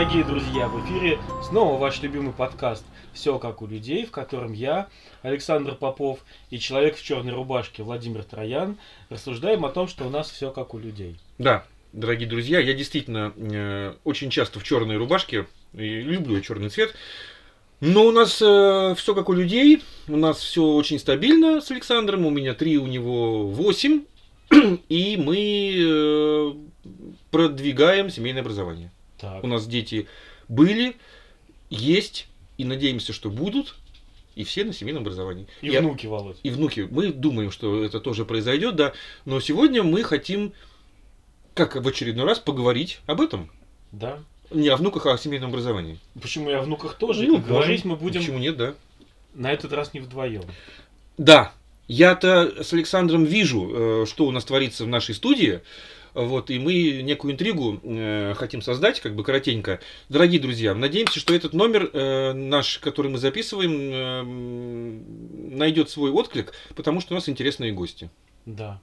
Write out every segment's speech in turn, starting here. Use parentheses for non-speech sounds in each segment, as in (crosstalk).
дорогие друзья! В эфире снова ваш любимый подкаст «Все как у людей», в котором я, Александр Попов и человек в черной рубашке Владимир Троян рассуждаем о том, что у нас все как у людей. Да, дорогие друзья, я действительно э, очень часто в черной рубашке, и люблю черный цвет, но у нас э, все как у людей, у нас все очень стабильно с Александром, у меня три, у него восемь, (clears throat) и мы э, продвигаем семейное образование. Так. У нас дети были, есть и надеемся, что будут, и все на семейном образовании. И Я- внуки, Володь. и внуки. Мы думаем, что это тоже произойдет, да. Но сегодня мы хотим, как в очередной раз, поговорить об этом. Да. Не о внуках, а о семейном образовании. Почему и о внуках тоже? Ну, говорить мы будем Почему нет, да? на этот раз не вдвоем. Да, я-то с Александром вижу, э, что у нас творится в нашей студии. Вот, и мы некую интригу э, хотим создать, как бы коротенько. Дорогие друзья, надеемся, что этот номер э, наш, который мы записываем, э, найдет свой отклик, потому что у нас интересные гости. Да.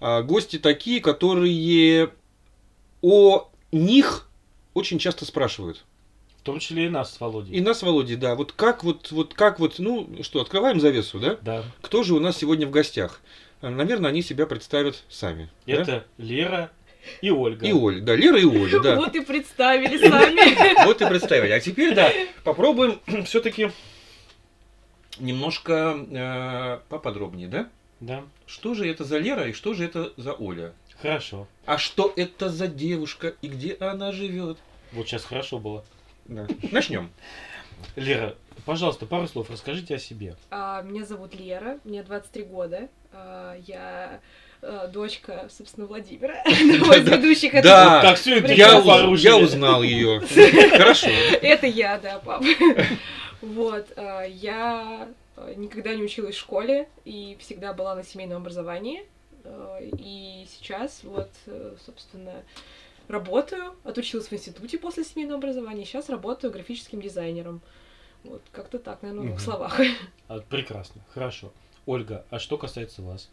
А, гости такие, которые о них очень часто спрашивают. В том числе и нас с Володей. И нас, Володя, да, вот как вот, вот как вот, ну что, открываем завесу, да? Да. Кто же у нас сегодня в гостях? А, Наверное, они себя представят сами. да? Это Лера и Ольга. И Оля, да, Лера и Оля, да. Вот и представили сами. (laughs) Вот и представили. А теперь, да, попробуем (clears throat) все-таки немножко э, поподробнее, да? Да. Что же это за Лера и что же это за Оля? Хорошо. А что это за девушка и где она живет? Вот сейчас хорошо было. Да. Начнем. Лера, пожалуйста, пару слов расскажите о себе. А, Меня зовут Лера, мне 23 года. А, Я а, дочка, собственно, Владимира, (laughs) одного из ведущих. Это- Да. Так все это. Я, узнал ее. (laughs) Хорошо. Это я, да, папа. (laughs) Вот, а, я а, никогда не училась в школе и всегда была на семейном образовании. А, И сейчас вот, э, собственно, работаю, отучилась в институте после семейного образования, сейчас работаю графическим дизайнером. Вот, как-то так, наверное, в двух Мгм. словах. (laughs) А, прекрасно, хорошо. Ольга, а что касается вас?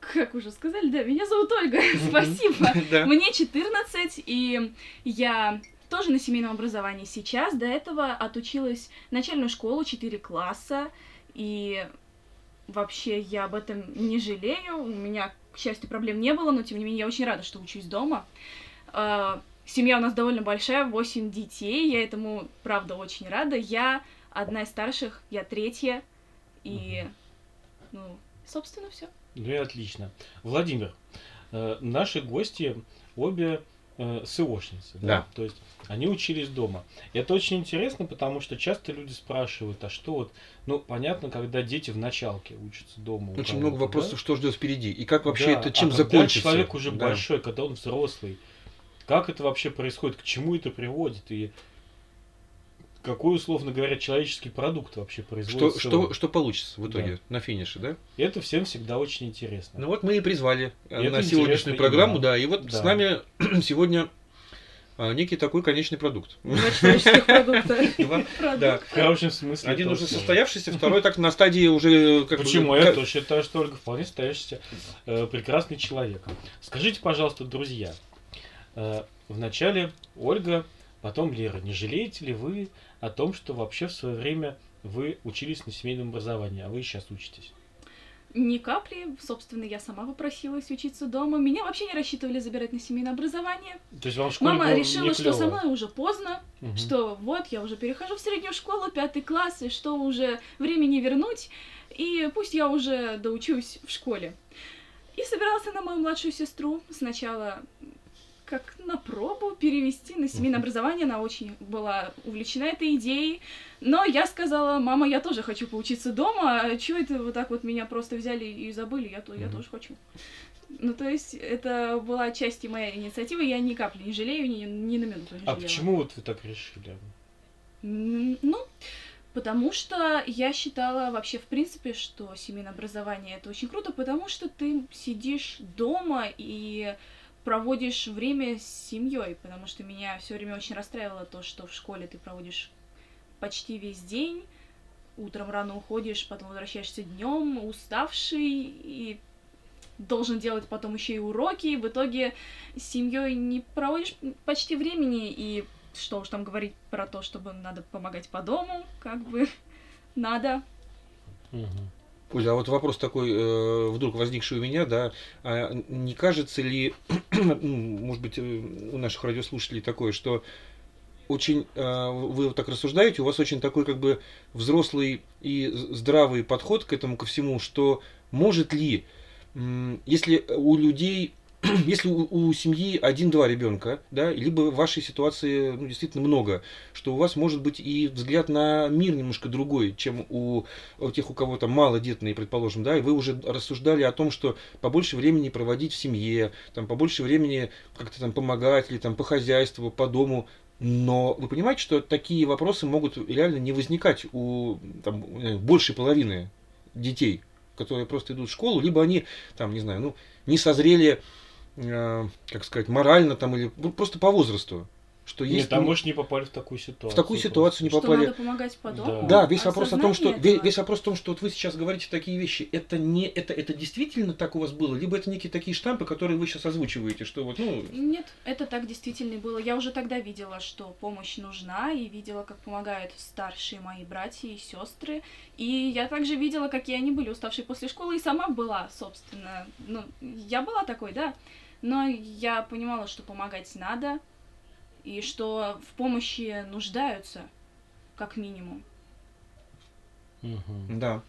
Как уже сказали, да, меня зовут Ольга, (laughs) спасибо. (laughs) Да. Мне 14, и я тоже на семейном образовании сейчас. До этого отучилась начальную школу 4 класса, и вообще я об этом не жалею. У меня, к счастью, проблем не было, но тем не менее я очень рада, что учусь дома. А, Семья у нас довольно большая, 8 детей, я этому, правда, очень рада. Я одна из старших, я третья, и, ну, собственно, все. Ну и отлично. Владимир, э, наши гости обе э, СОшницы, да? Да. То есть они учились дома. И это очень интересно, потому что часто люди спрашивают, а что вот, ну, понятно, когда дети в началке учатся дома. Очень много вопросов, да? что ждет впереди. И как вообще Да, это чем а когда закончится. человек уже Да. большой, когда он взрослый, как это вообще происходит, к чему это приводит и какой, условно говоря, человеческий продукт вообще Что, производится. что, что получится в итоге Да. на финише, да? Это всем всегда очень интересно. Ну вот мы и призвали э, И это на сегодняшнюю программу, нам. да. И вот Да. с нами (clears throat) сегодня а, некий такой конечный продукт. Продукта. Два- (laughs) (laughs) Да. В хорошем смысле. Один уже слова. состоявшся, (laughs) второй так на стадии уже как бы- Почему? Я как- тоже считаю, что Ольга вполне стоящийся э, прекрасный человек. Скажите, пожалуйста, друзья, э, вначале Ольга, потом Лера, не жалеете ли вы о том, что вообще в свое время вы учились на семейном образовании, а вы сейчас учитесь? Ни капли. Собственно, я сама попросилась учиться дома. Меня вообще не рассчитывали забирать на семейное образование. То есть вам школе Мама решила, что со мной уже поздно, Мгм. что вот я уже перехожу в среднюю школу, пятый класс, и что уже времени вернуть, и пусть я уже доучусь в школе. И собирался на мою младшую сестру сначала как на пробу перевести на семейное образование. Она очень была увлечена этой идеей. Но я сказала, мама, я тоже хочу поучиться дома. А чего это вот так вот меня просто взяли и забыли? Я, то- я тоже хочу. Ну, то есть, это была часть и моей инициативы, я ни капли не жалею, ни, ни на минуту не А жалела. почему вот вы так решили? Ну, потому что я считала вообще, в принципе, что семейное образование это очень круто, потому что ты сидишь дома и проводишь время с семьей, потому что меня все время очень расстраивало то, что в школе ты проводишь почти весь день, утром рано уходишь, потом возвращаешься днем, уставший, и должен делать потом еще и уроки, и в итоге с семьей не проводишь почти времени, и что уж там говорить про то, чтобы надо помогать по дому, как бы (laughs) надо. Мгм. Оля, а вот вопрос такой, э, вдруг возникший у меня, да, а не кажется ли, (clears throat) ну, может быть, э, у наших радиослушателей такое, что очень, э, вы вот так рассуждаете, у вас очень такой как бы взрослый и здравый подход к этому ко всему, что может ли, м, если у людей, (clears throat) если у, у семьи один-два ребенка, да, либо в вашей ситуации ну, действительно много, что у вас может быть и взгляд на мир немножко другой, чем у, у тех, у кого там малодетные, предположим, да, и вы уже рассуждали о том, что побольше времени проводить в семье, там побольше времени как-то там помогать или там по хозяйству, по дому, но вы понимаете, что такие вопросы могут реально не возникать у там, э, большей половины детей, которые просто идут в школу, либо они там, не знаю, ну, не созрели, э, как сказать, морально там или ну, просто по возрасту. Что есть Нет, там, ну, может, не попали в такую ситуацию. такую ситуацию не Что попали. надо помогать по дому. Да. Да, весь вопрос о том, что осознание ве- этого. весь вопрос в том, что вот вы сейчас говорите такие вещи. Это не это это действительно так у вас было, либо это некие такие штампы, которые вы сейчас озвучиваете, что вот ну Нет, это так действительно было. Я уже тогда видела, что помощь нужна, и видела, как помогают старшие мои братья и сестры. И я также видела, какие они были уставшие после школы, и сама была, собственно. Ну, я была такой, да. Но я понимала, что помогать надо, и что в помощи нуждаются, как минимум. Мгм. да.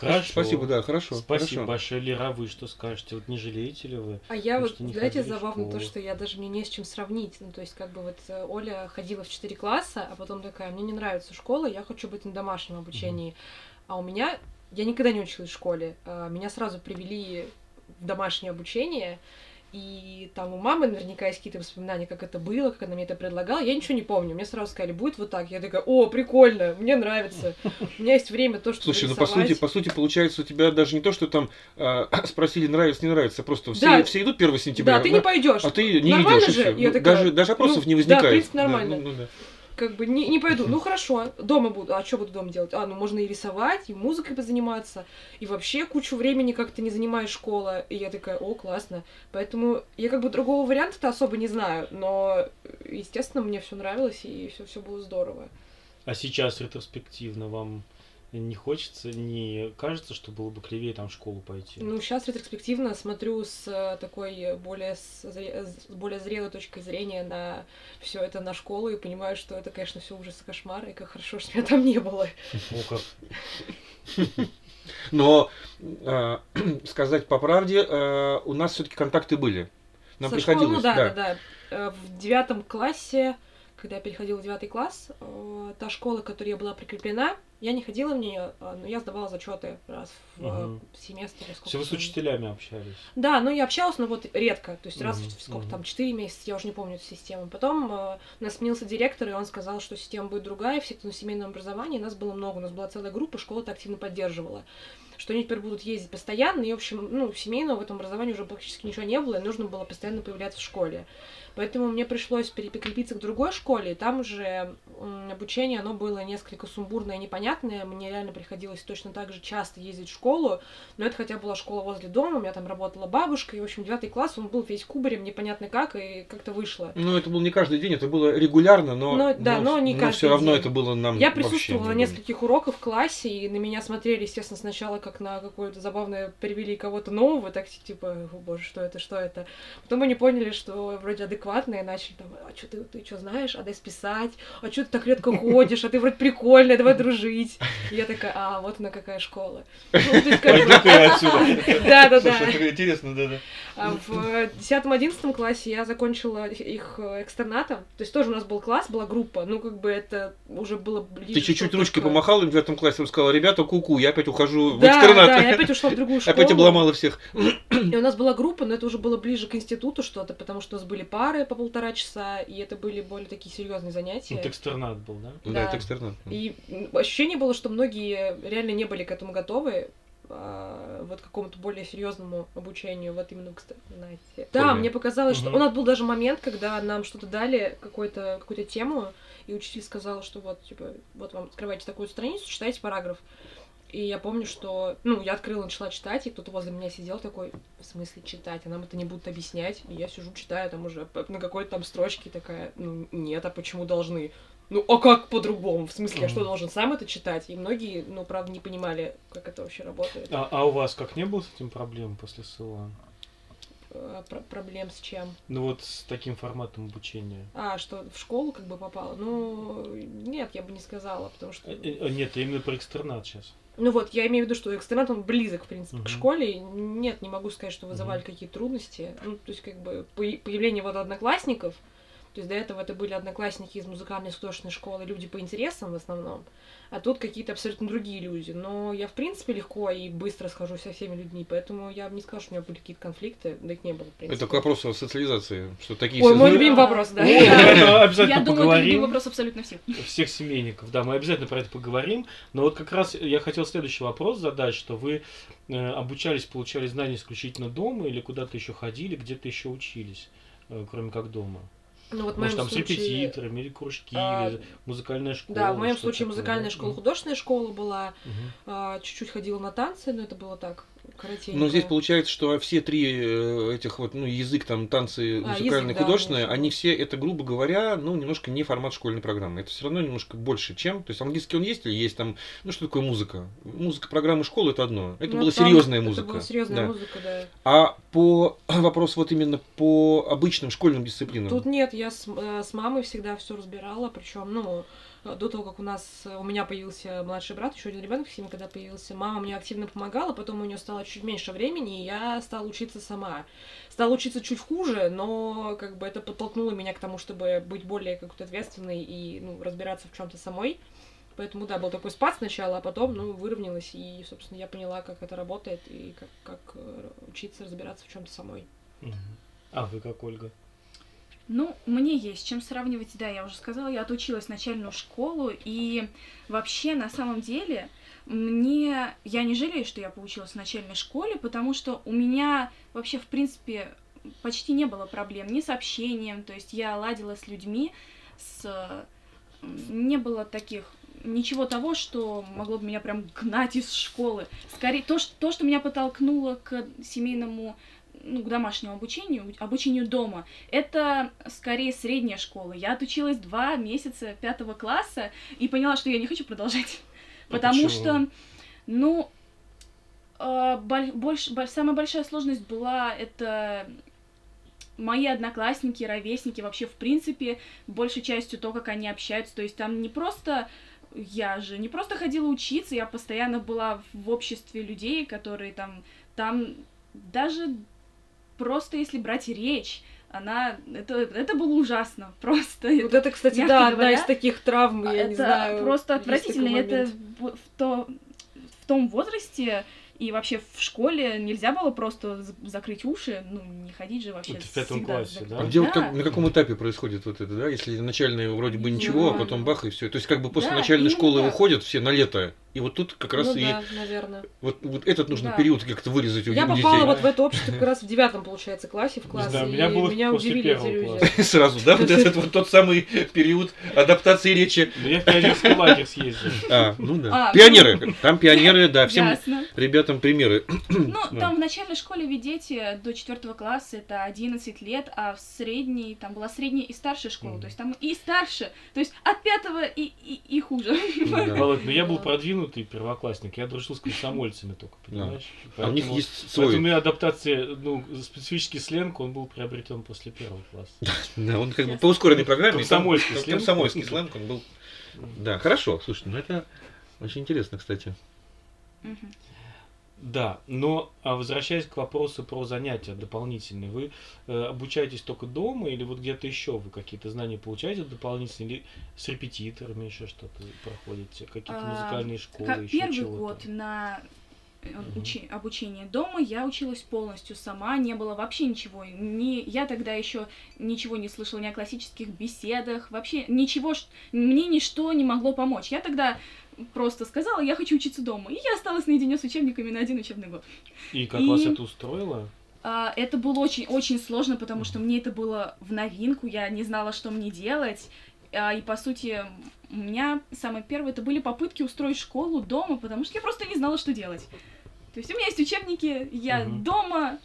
Хорошо. Спасибо, да, хорошо. Спасибо хорошо. большое, Лера. А вы что скажете? Вот не жалеете ли вы? А я вот, знаете, забавно то, что я даже мне не с чем сравнить. Ну, то есть, как бы вот э, Оля ходила в 4 класса, а потом такая, мне не нравится школа, я хочу быть на домашнем обучении. А у меня, я никогда не училась в школе, а, меня сразу привели в домашнее обучение, и там у мамы наверняка есть какие-то воспоминания, как это было, как она мне это предлагала. Я ничего не помню. Мне сразу сказали, будет вот так. Я такая, о, прикольно, мне нравится. У меня есть время то, что Слушай, ну по сути, по сути, получается, у тебя даже не то, что там э, (clears throat) спросили, нравится, не нравится, просто все, Да. все идут 1 сентября. Да, ты не пойдешь. А ты не Нормально идешь, же? Я Ну, такая, даже, даже опросов ну, не да, в возникает. принципе, нормально. ну, да. Как бы не, не пойду. Ну хорошо, дома буду. А что буду дома делать? А, ну можно и рисовать, и музыкой позаниматься, и вообще кучу времени как-то не занимает школа. И я такая, о, классно. Поэтому я как бы другого варианта-то особо не знаю, но, естественно, мне все нравилось, и все все было здорово. А сейчас ретроспективно вам не хочется, не кажется, что было бы клевее там в школу пойти? Ну, сейчас ретроспективно смотрю с э, такой более, с, более зрелой точкой зрения на все это на школу и понимаю, что это, конечно, все ужас и кошмар, и как хорошо, что меня там не было. О, как. Но э, (clears throat) сказать по правде, э, у нас все-таки контакты были. Нам Со приходилось. школы, ну да, да, да. В девятом классе, когда я переходила в девятый класс, э, та школа, к которой я была прикреплена, я не ходила в нее, э, но я сдавала зачеты раз в э, Мгм. семестр. или сколько Все вы с учителями общались. Да, но я общалась, но вот редко. То есть раз Мгм, в сколько мгм. там, 4 месяца, я уже не помню эту систему. Потом э, нас сменился директор, и он сказал, что система будет другая, все, кто на семейном образовании, нас было много, у нас была целая группа, школа это активно поддерживала. Что они теперь будут ездить постоянно, и, в общем, ну, семейного в этом образовании уже практически ничего не было, и нужно было постоянно появляться в школе. Поэтому мне пришлось переприкрепиться к другой школе, и там уже обучение, оно было несколько сумбурное и непонятное. Мне реально приходилось точно так же часто ездить в школу, но это хотя была школа возле дома, у меня там работала бабушка, и, в общем, девятый класс, он был весь кубарем, непонятно как, и как-то вышло. Ну, это было не каждый день, это было регулярно, но, Но- да, но не каждый все равно день. это было нам Я присутствовала на не- нескольких уроках в классе, и на меня смотрели, естественно, сначала как на какое-то забавное привели кого-то нового, так типа, о боже, что это, что это. Потом они поняли, что вроде адекватные, начали там, а что ты, ты что знаешь, а дай списать, а что ты так редко ходишь, а ты вроде прикольная, давай дружить. И я такая, а, вот она какая школа. (laughs) Пойду-ка я отсюда. (laughs) Да, да, да. Слушай, это интересно, да, да. А в десятом-одиннадцатом классе я закончила их экстернатом. То есть тоже у нас был класс, была группа. Ну, как бы это уже было ближе. Ты чуть-чуть что ручкой только- помахал им в девятом классе, сказала, ребята, ку-ку, я опять ухожу в Да, экстернат. да, я опять ушла в другую (laughs) школу. Опять обломала всех. И у нас была группа, но это уже было ближе к институту что-то, потому что у нас были пары по полтора часа, и это были более такие серьезные занятия. Вот экстернат был, да? Да, Да. это экстернат. И м, ощущение было, что многие реально не были к этому готовы. а, вот какому-то более серьезному обучению, вот именно, кстати, знаете. Да, мне показалось, что Мгм. у нас был даже момент, когда нам что-то дали, какую-то тему, и учитель сказал, что вот, типа, вот вам открывайте такую страницу, читайте параграф. И я помню, что, ну, я открыла, начала читать, и кто-то возле меня сидел такой, в смысле читать, а нам это не будут объяснять. И я сижу, читаю там уже на какой-то там строчке такая, ну, нет, а почему должны? Ну, а как по-другому? В смысле, я что, должен сам это читать? И многие, ну, правда, не понимали, как это вообще работает. А, а у вас как не было с этим проблем после СЛА? Э, про- проблем с чем? Ну вот с таким форматом обучения. А, что в школу как бы попала? Ну, нет, я бы не сказала, потому что... Э, э, Нет, я именно про экстернат сейчас. Ну вот, я имею в виду, что экстернат, он близок, в принципе, Мгм. к школе. Нет, не могу сказать, что вызывали Мгм. какие-то трудности. Ну, то есть, как бы, по- появление вот одноклассников, то есть до этого это были одноклассники из музыкальной художественной школы, люди по интересам в основном, а тут какие-то абсолютно другие люди. Но я, в принципе, легко и быстро схожусь со всеми людьми, поэтому я бы не сказала, что у меня были какие-то конфликты, да их не было, в принципе. Это к вопросу о социализации, что такие Ой, мой любимый вопрос, да. Обязательно (laughs) Я думаю, это любимый поговорим. вопрос абсолютно всех. всех семейников. Да, мы обязательно про это поговорим. Но вот как раз я хотел следующий вопрос задать, что вы э, обучались, получали знания исключительно дома или куда-то еще ходили, где-то еще учились, э, кроме как дома? Ну вот Может, там с случае... репетиторами или кружки, а, или музыкальная школа? Да, в моем случае такое, музыкальная школа, художественная школа была, Мгм. а, чуть-чуть ходила на танцы, но это было так, коротенько. Но здесь получается, что все три э, этих вот, ну, язык, там, танцы, А, музыкальные, язык, да, художественные, конечно. они все, это, грубо говоря, ну, немножко не формат школьной программы. Это все равно немножко больше, чем. То есть английский он есть или есть там, ну, что такое музыка? Музыка программы школы это одно. Это Ну, была там серьезная музыка. Это была серьезная да. музыка, да. А по (clears throat) вопрос вот именно по обычным школьным дисциплинам. Тут нет, я с, э, с мамой всегда все разбирала, причем, ну, до того, как у нас, э, у меня появился младший брат, еще один ребенок в семье, когда появился, мама мне активно помогала, потом у нее стало чуть меньше времени, и я стала учиться сама. Стала учиться чуть хуже, но как бы это подтолкнуло меня к тому, чтобы быть более как-то ответственной и ну, разбираться в чем-то самой. Поэтому, да, был такой спад сначала, а потом, ну, выровнялась, и, собственно, я поняла, как это работает, и как, как э, учиться разбираться в чем-то самой. А вы как, Ольга? Ну, мне есть чем сравнивать, да, я уже сказала, я отучилась начальную школу, и вообще, на самом деле, мне... Я не жалею, что я поучилась в начальной школе, потому что у меня вообще, в принципе, почти не было проблем ни с общением, то есть я ладила с людьми, с... Не было таких ничего того, что могло бы меня прям гнать из школы. Скорее, то, что, то, что меня подтолкнуло к семейному, ну, к домашнему обучению, обучению дома, это скорее средняя школа. Я отучилась два месяца пятого класса и поняла, что я не хочу продолжать. А (laughs) Потому почему? что, ну, боль- больш- боль- самая большая сложность была это мои одноклассники, ровесники, вообще, в принципе, большей частью то, как они общаются. То есть там не просто я же не просто ходила учиться, я постоянно была в обществе людей, которые там, там даже просто если брать речь, она, это, это было ужасно, (laughs) просто. Вот это, кстати, да, одна говоря, из таких травм, я это не знаю. просто есть такой отвратительно. Это в, в то, в том возрасте и вообще в школе нельзя было просто закрыть уши, ну, не ходить же вообще Вот в пятом классе, да? А где вот Да. как- на каком этапе происходит вот это, да? Если начальные вроде бы ничего, а знаю. потом бах и все. То есть как бы после Да, начальной школы так. уходят все на лето, и вот тут как раз ну, и да, наверное. вот, вот этот нужно Да. период как-то вырезать у, Я у попала детей. вот в это общество как раз в девятом, получается, классе, в классе, у и меня было меня после удивили эти люди. (laughs) Сразу, да? Вот этот вот тот самый период адаптации речи. Ну, я в пионерский лагерь съездил. (laughs) А, ну да. А, Пионеры. Там пионеры, да, всем ребятам примеры. Ну, (clears throat) Да. там в начальной школе ведь дети до четвертого класса это 11 лет, а в средней, там была средняя и старшая школа, то есть там и старше, то есть от пятого и, и, и хуже. Да. Володь, ну я был Да. Продвинутый первоклассник, я дружил с комсомольцами только, понимаешь? А у них Поэтому- есть Поэтому у свой. меня адаптация, ну, специфический сленг, он был приобретен после первого класса. (laughs) Да, он как бы по ускоренной программе. Комсомольский сленг. Комсомольский сленг, он был. Да, хорошо. Слушай, ну это очень интересно, кстати. Да, но а возвращаясь к вопросу про занятия дополнительные, вы э, обучаетесь только дома или вот где-то еще вы какие-то знания получаете дополнительные или с репетиторами еще что-то проходите, какие-то А, музыкальные школы Как еще первый чего-то? год на э, учи- обучение дома я училась полностью сама, не было вообще ничего. Ни, я тогда еще ничего не слышала ни о классических беседах, вообще ничего, мне ничто не могло помочь. Я тогда просто сказала, я хочу учиться дома, и я осталась наедине с учебниками на один учебный год. И как и- вас это устроило? А, это было очень-очень сложно, потому что мне это было в новинку, я не знала, что мне делать. А, и, по сути, у меня самое первое, это были попытки устроить школу дома, потому что я просто не знала, что делать. То есть у меня есть учебники, я Мгм. дома.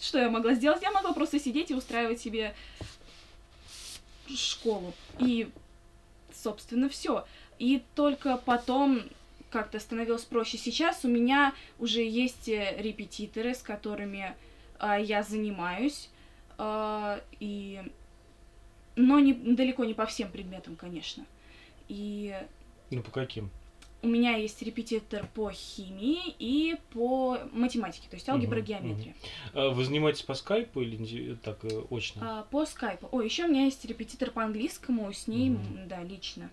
Что я могла сделать? Я могла просто сидеть и устраивать себе школу. И, собственно, все. И только потом как-то становилось проще. Сейчас у меня уже есть э, репетиторы, с которыми а, я занимаюсь. А, и... Но не, далеко не по всем предметам, конечно. И Ну, по каким? у меня есть репетитор по химии и по математике, то есть алгебра, Мгм, геометрия. А Вы занимаетесь по скайпу или так э, очно? А, по скайпу. О, еще у меня есть репетитор по английскому, с ней, м, да, лично.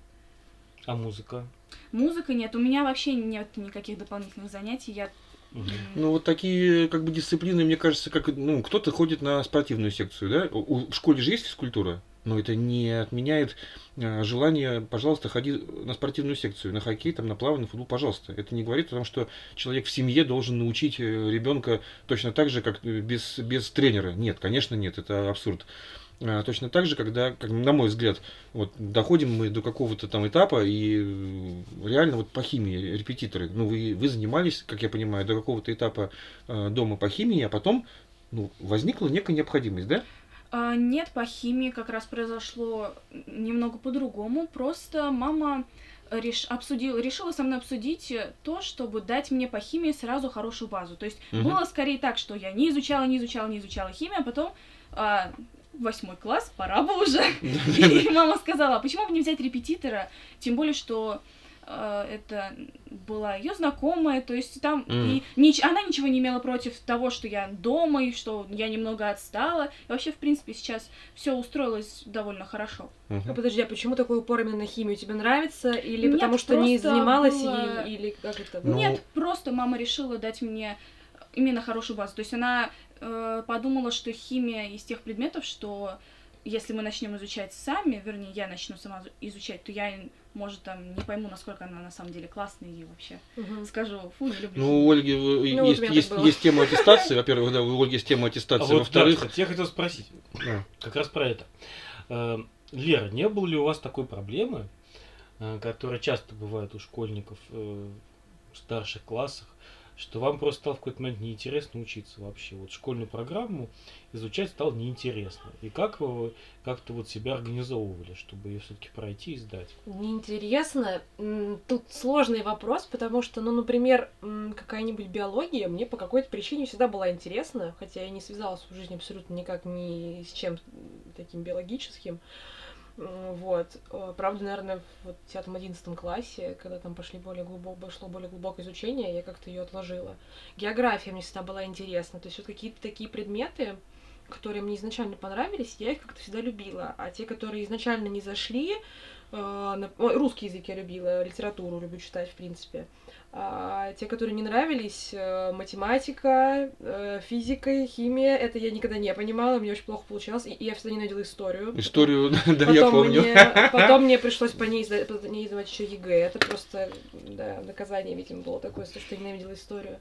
А музыка? Музыка нет, у меня вообще нет никаких дополнительных занятий. Я Ну, вот такие, как бы, дисциплины, мне кажется, как, ну, кто-то ходит на спортивную секцию, да? У- в школе же есть физкультура, но это не отменяет э, желание, пожалуйста, ходи на спортивную секцию, на хоккей, там, на плавание, на футбол, пожалуйста. Это не говорит о том, что человек в семье должен научить э, ребенка точно так же, как э, без, без тренера. Нет, конечно, нет, это абсурд. А, Точно так же, когда, как, на мой взгляд, вот доходим мы до какого-то там этапа, и э, реально вот по химии репетиторы, ну вы, вы занимались, как я понимаю, до какого-то этапа э, дома по химии, а потом ну, возникла некая необходимость, да? а, нет, по химии как раз произошло немного по-другому. Просто мама реш... обсудила, решила со мной обсудить э, то, чтобы дать мне по химии сразу хорошую базу. То есть Мгм. было скорее так, что я не изучала, не изучала, не изучала химию, а потом а, восьмой класс, пора бы уже. (laughs) И мама сказала, а почему бы не взять репетитора? Тем более, что э, это была ее знакомая, то есть там Мгм. и нич- она ничего не имела против того, что я дома и что я немного отстала. И вообще, в принципе, сейчас все устроилось довольно хорошо. А Мгм. подожди, а почему такой упор именно на химию? Тебе нравится? Или Нет, потому что не занималась, было- и- или как это Ну, было? Нет, просто мама решила дать мне именно хорошую базу. То есть она э, подумала, что химия из тех предметов, что если мы начнем изучать сами, вернее, я начну сама изучать, то я, может, там не пойму, насколько она на самом деле классная и вообще Мгм. скажу, фу, не люблю. Ну, у Ольги э, вот есть, есть, есть тема аттестации, во-первых, да, у Ольги есть тема А аттестации, вот, во-вторых... да, я хотел спросить, Да. как раз про это. Э, Лера, не было ли у вас такой проблемы, э, которая часто бывает у школьников в старших классах, что вам просто стало в какой-то момент неинтересно учиться вообще? Вот школьную программу изучать стало неинтересно. И как вы как-то вот себя организовывали, чтобы ее все-таки пройти и сдать? Неинтересно. Тут сложный вопрос, потому что, ну, например, какая-нибудь биология мне по какой-то причине всегда была интересна, хотя я не связалась в жизни абсолютно никак ни с чем таким биологическим. М, Вот. Э, Правда, наверное, в вот 10-11 классе, когда там пошли более глубоко, шло более глубокое изучение, я как-то ее отложила. География мне всегда была интересна. То есть вот какие-то такие предметы, которые мне изначально понравились, я их как-то всегда любила. А те, которые изначально не зашли, э, на- русский язык я любила, литературу люблю читать, в принципе. А те, которые не нравились, э, математика, э, физика, химия, это я никогда не понимала, мне очень плохо получалось, и, и я всегда ненавидела историю. Историю, (laughs) да, я помню. Мне, (laughs) потом мне пришлось по ней, сда- по ней сдавать еще ЕГЭ. Это просто, да, наказание, видимо, было такое, что я ненавидела историю.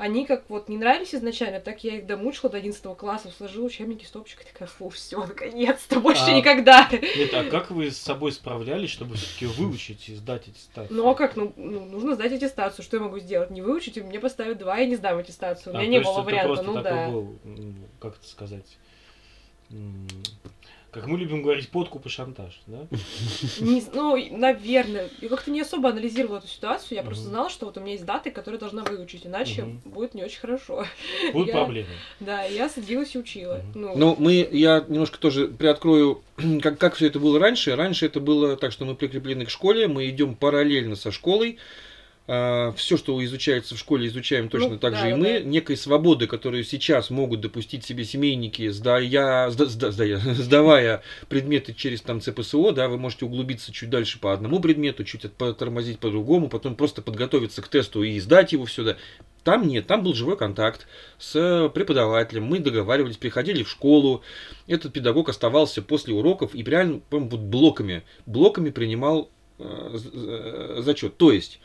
Они как вот не нравились изначально, так я их домучила до 11 класса, сложила учебники стопчик и такая, фу, все, наконец-то, больше А- никогда. Нет, а как вы с собой справлялись, чтобы все-таки выучить и сдать аттестацию? Ну а как, ну, ну, нужно сдать аттестацию, что я могу сделать? Не выучить, и мне поставят два, я не сдам аттестацию. У А, меня то не было варианта, ну да. был, как это сказать, как мы любим говорить, подкуп и шантаж, да? Не ну, наверное. Я как-то не особо анализировала эту ситуацию. Я просто Мгм. знала, что вот у меня есть даты, которые должна выучить, иначе Мгм. будет не очень хорошо. (laughs) Будут Я- проблемы. Да, и я садилась и учила. Мгм. Ну, Ну, мы, я немножко тоже приоткрою, (clears throat) как, как все это было раньше. Раньше это было так, что мы прикреплены к школе, мы идем параллельно со школой. Все, что изучается в школе, изучаем точно Ну, так да, же и да, мы. да. Некой свободы, которую сейчас могут допустить себе семейники, сдая, сда- сда- сдая- (laughs) сдавая предметы через там ЦПСО, да, вы можете углубиться чуть дальше по одному предмету, чуть потормозить по другому, потом просто подготовиться к тесту и сдать его все. Да. Там нет, там был живой контакт с преподавателем, мы договаривались, приходили в школу, этот педагог оставался после уроков и реально, по-моему, вот блоками, блоками принимал э, э, зачет. То есть,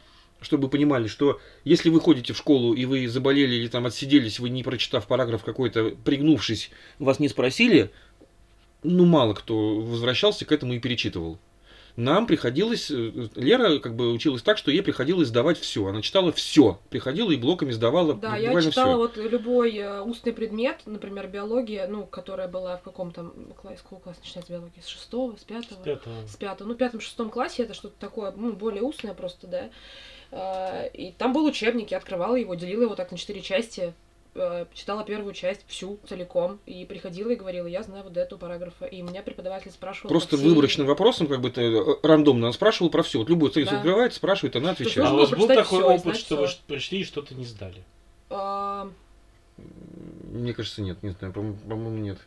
чтобы вы понимали, что если вы ходите в школу и вы заболели или там отсиделись, вы не прочитав параграф какой-то, пригнувшись, вас не спросили, ну мало кто возвращался к этому и перечитывал. нам приходилось, э, Лера как бы училась так, что ей приходилось сдавать все. Она читала все, приходила и блоками сдавала Да, я читала все. вот любой э, устный предмет, например, биология, ну, которая была в каком там классе, какого класса начинается биология? С шестого, с пятого? Пятого. С пятого. Ну, в пятом-шестом классе это что-то такое, ну, более устное просто, да. А, И там был учебник, я открывала его, делила его так на четыре части, э, читала первую часть всю целиком, и приходила и говорила, я знаю вот этого параграфа. И меня преподаватель спрашивал... Просто всей- выборочным вопросом, как бы ты э, рандомно спрашивал про все. Вот любую страницу Да. открывает, спрашивает, она отвечает. А у вас был такой всё и опыт, что вы всё. ш- пришли и что-то не сдали? А, Мне кажется, нет, не знаю, по- по-моему, нет.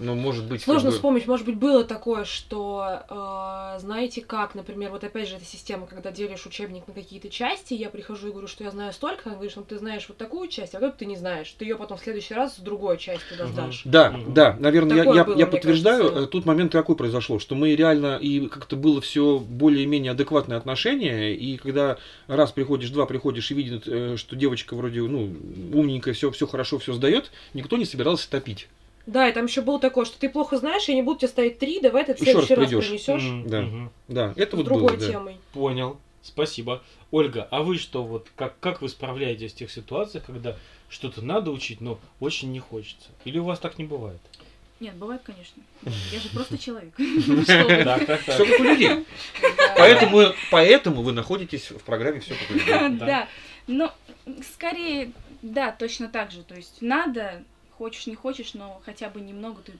Но может быть. Сложно как бы- вспомнить, может быть, было такое, что, э, знаете как, например, вот опять же эта система, когда делишь учебник на какие-то части, я прихожу и говорю, что я знаю столько, она говорит, ну ты знаешь вот такую часть, а вот эту ты не знаешь, ты ее потом в следующий раз с другой частью Мгм. сдашь. Да, Мгм. да, наверное, я, Такое я, было, я подтверждаю, кажется. э, тут момент какой произошел, что мы реально, и как-то было все более-менее адекватное отношение, и когда раз приходишь, два приходишь и видит, э, что девочка вроде, ну, умненькая, все, все хорошо, все сдает, никто не собирался топить. Да, и там еще было такое, что ты плохо знаешь, я не буду тебе ставить три, давай ты в раз следующий раз придёшь. принесешь Мгм, Да. мгм. Да, это с вот другой было, да. темой. Понял. Спасибо. Ольга, а вы что, вот как, как вы справляетесь в тех ситуациях, когда что-то надо учить, но очень не хочется? Или у вас так не бывает? Нет, бывает, конечно. (laughs) Я же просто человек. (laughs) Все как у людей. Да. Поэтому, поэтому вы находитесь в программе все как у людей. (laughs) Да. Но скорее, да, точно так же. То есть надо, хочешь, не хочешь, но хотя бы немного ты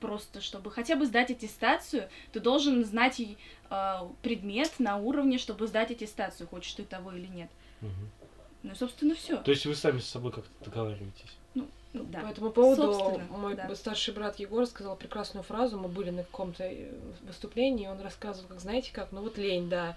просто, чтобы хотя бы сдать аттестацию, ты должен знать э, предмет на уровне, чтобы сдать аттестацию, хочешь ты того или нет. Мгм. Ну, и, собственно, все. То есть вы сами с собой как-то договариваетесь? Да. По этому поводу Собственно, мой да. старший брат Егор сказал прекрасную фразу. Мы были на каком-то э, выступлении, и он рассказывал, как знаете как, ну вот лень, да.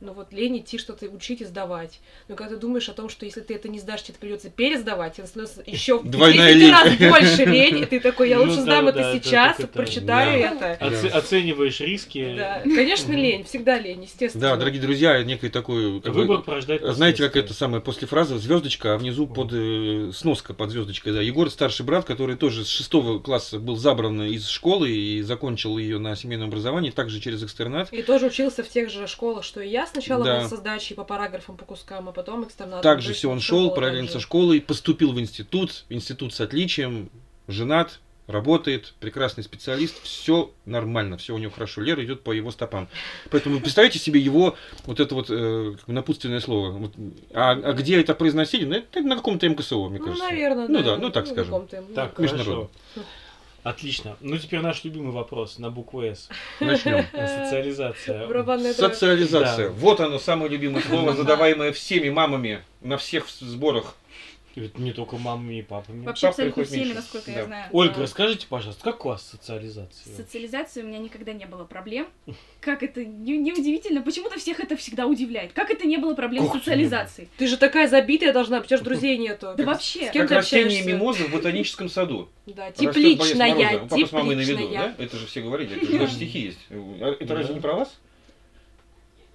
Ну вот лень идти что-то учить и сдавать. Но когда ты думаешь о том, что если ты это не сдашь, тебе это придется пересдавать, тебе становится еще Двойная лень. раз больше лень, и ты такой, я Ну лучше да, сдам да, это это сейчас, это- прочитаю Да. это. Оце- Да. Оцениваешь риски. Да, конечно, лень, всегда лень, естественно. Да, дорогие друзья, некий такой... как бы, Выбор порождает Знаете, как это самое, после фразы звездочка, а внизу под э, сноска под звездочкой, да. Егор старший брат, который тоже с шестого класса был забран из школы и закончил ее на семейном образовании, также через экстернат. И тоже учился в тех же школах, что и я. Сначала Да. был со сдачей по параграфам, по кускам, а потом экстернат. Также все он шел, параллельно так со школой, поступил в институт, институт с отличием, женат, работает, прекрасный специалист, все нормально, все у него хорошо. Лера идет по его стопам. Поэтому вы представляете себе его вот это вот э, напутственное слово. Вот, а, а где это произносили? Ну, это на каком-то МКСО, мне Ну, кажется. наверное, Ну да, ну так на скажем. каком-то, ну, Так, Международно. хорошо. Отлично. Ну, теперь наш любимый вопрос на букву «С». Начнем. (laughs) Социализация. Социализация. Да. Вот оно, самое любимое слово, задаваемое всеми мамами на всех сборах. И вот не только мамами и папами. Вообще Папа абсолютно всеми, меньше. насколько Да. я знаю. Ольга, Да. расскажите, пожалуйста, как у вас социализация? С социализацией у меня никогда не было проблем. Как это не, неудивительно, почему-то всех это всегда удивляет. Как это не было проблем Как с социализацией? Ты же такая забитая должна быть, у тебя же друзей нету. Да вообще. С кем Как ты растение общаешься? мимозы в ботаническом саду. Да, тепличная. У папы с мамой на виду, да? Это же все говорили, это же (laughs) даже стихи есть. А Это разве не про вас?